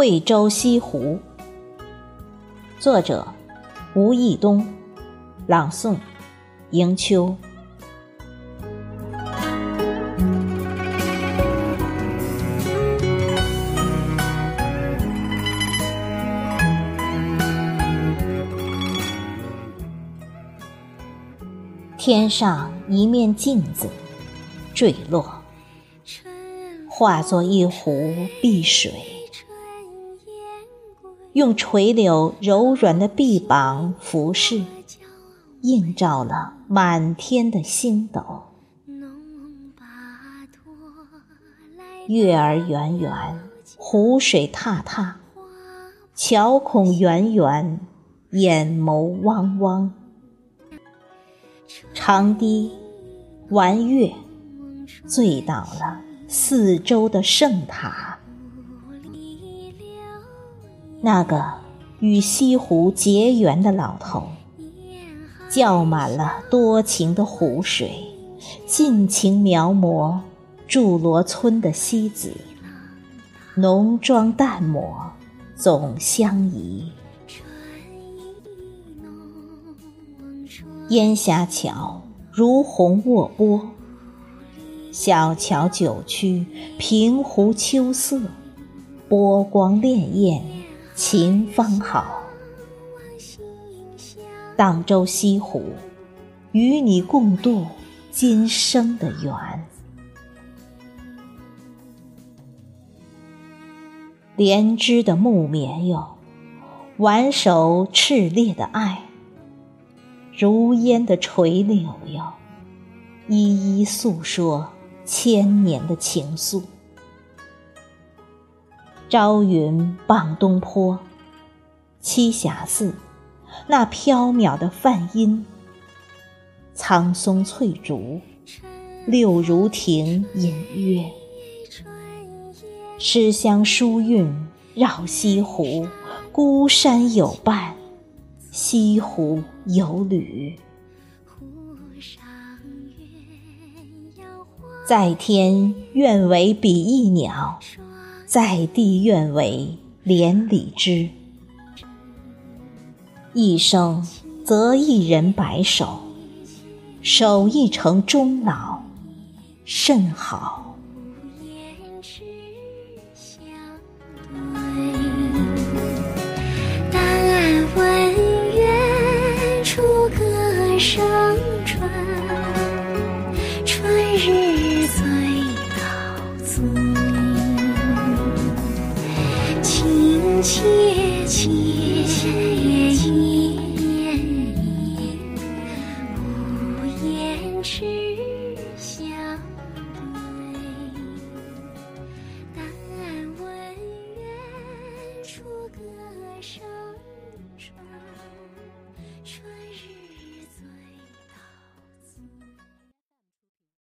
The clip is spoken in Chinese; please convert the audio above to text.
惠州西湖，作者吴义东，朗诵迎秋。天上一面镜子坠落。化作一湖碧水，用垂柳柔软的臂膀拂拭，映照了满天的星斗。月儿圆圆，湖水踏踏，桥孔圆圆，眼眸汪汪。长堤弯月，醉倒了。四周的圣塔，那个与西湖结缘的老头，叫满了多情的湖水，尽情描摹祝罗村的西子，浓妆淡抹总相宜。烟霞桥如虹卧波。小桥九曲，平湖秋色，波光潋滟，情方好。荡舟西湖，与你共度今生的缘。莲枝的木棉哟，挽手炽烈的爱，如烟的垂柳哟，一一诉说。千年的情愫，朝云傍东坡，栖霞寺那缥缈的梵音，苍松翠竹，六如亭隐约，诗香书韵绕西湖，孤山有伴，西湖有侣。在天愿为比翼鸟，在地愿为连理枝，一生择一人白首，守一城终老，甚好。但闻远处歌声传，春日醉倒醉。切切。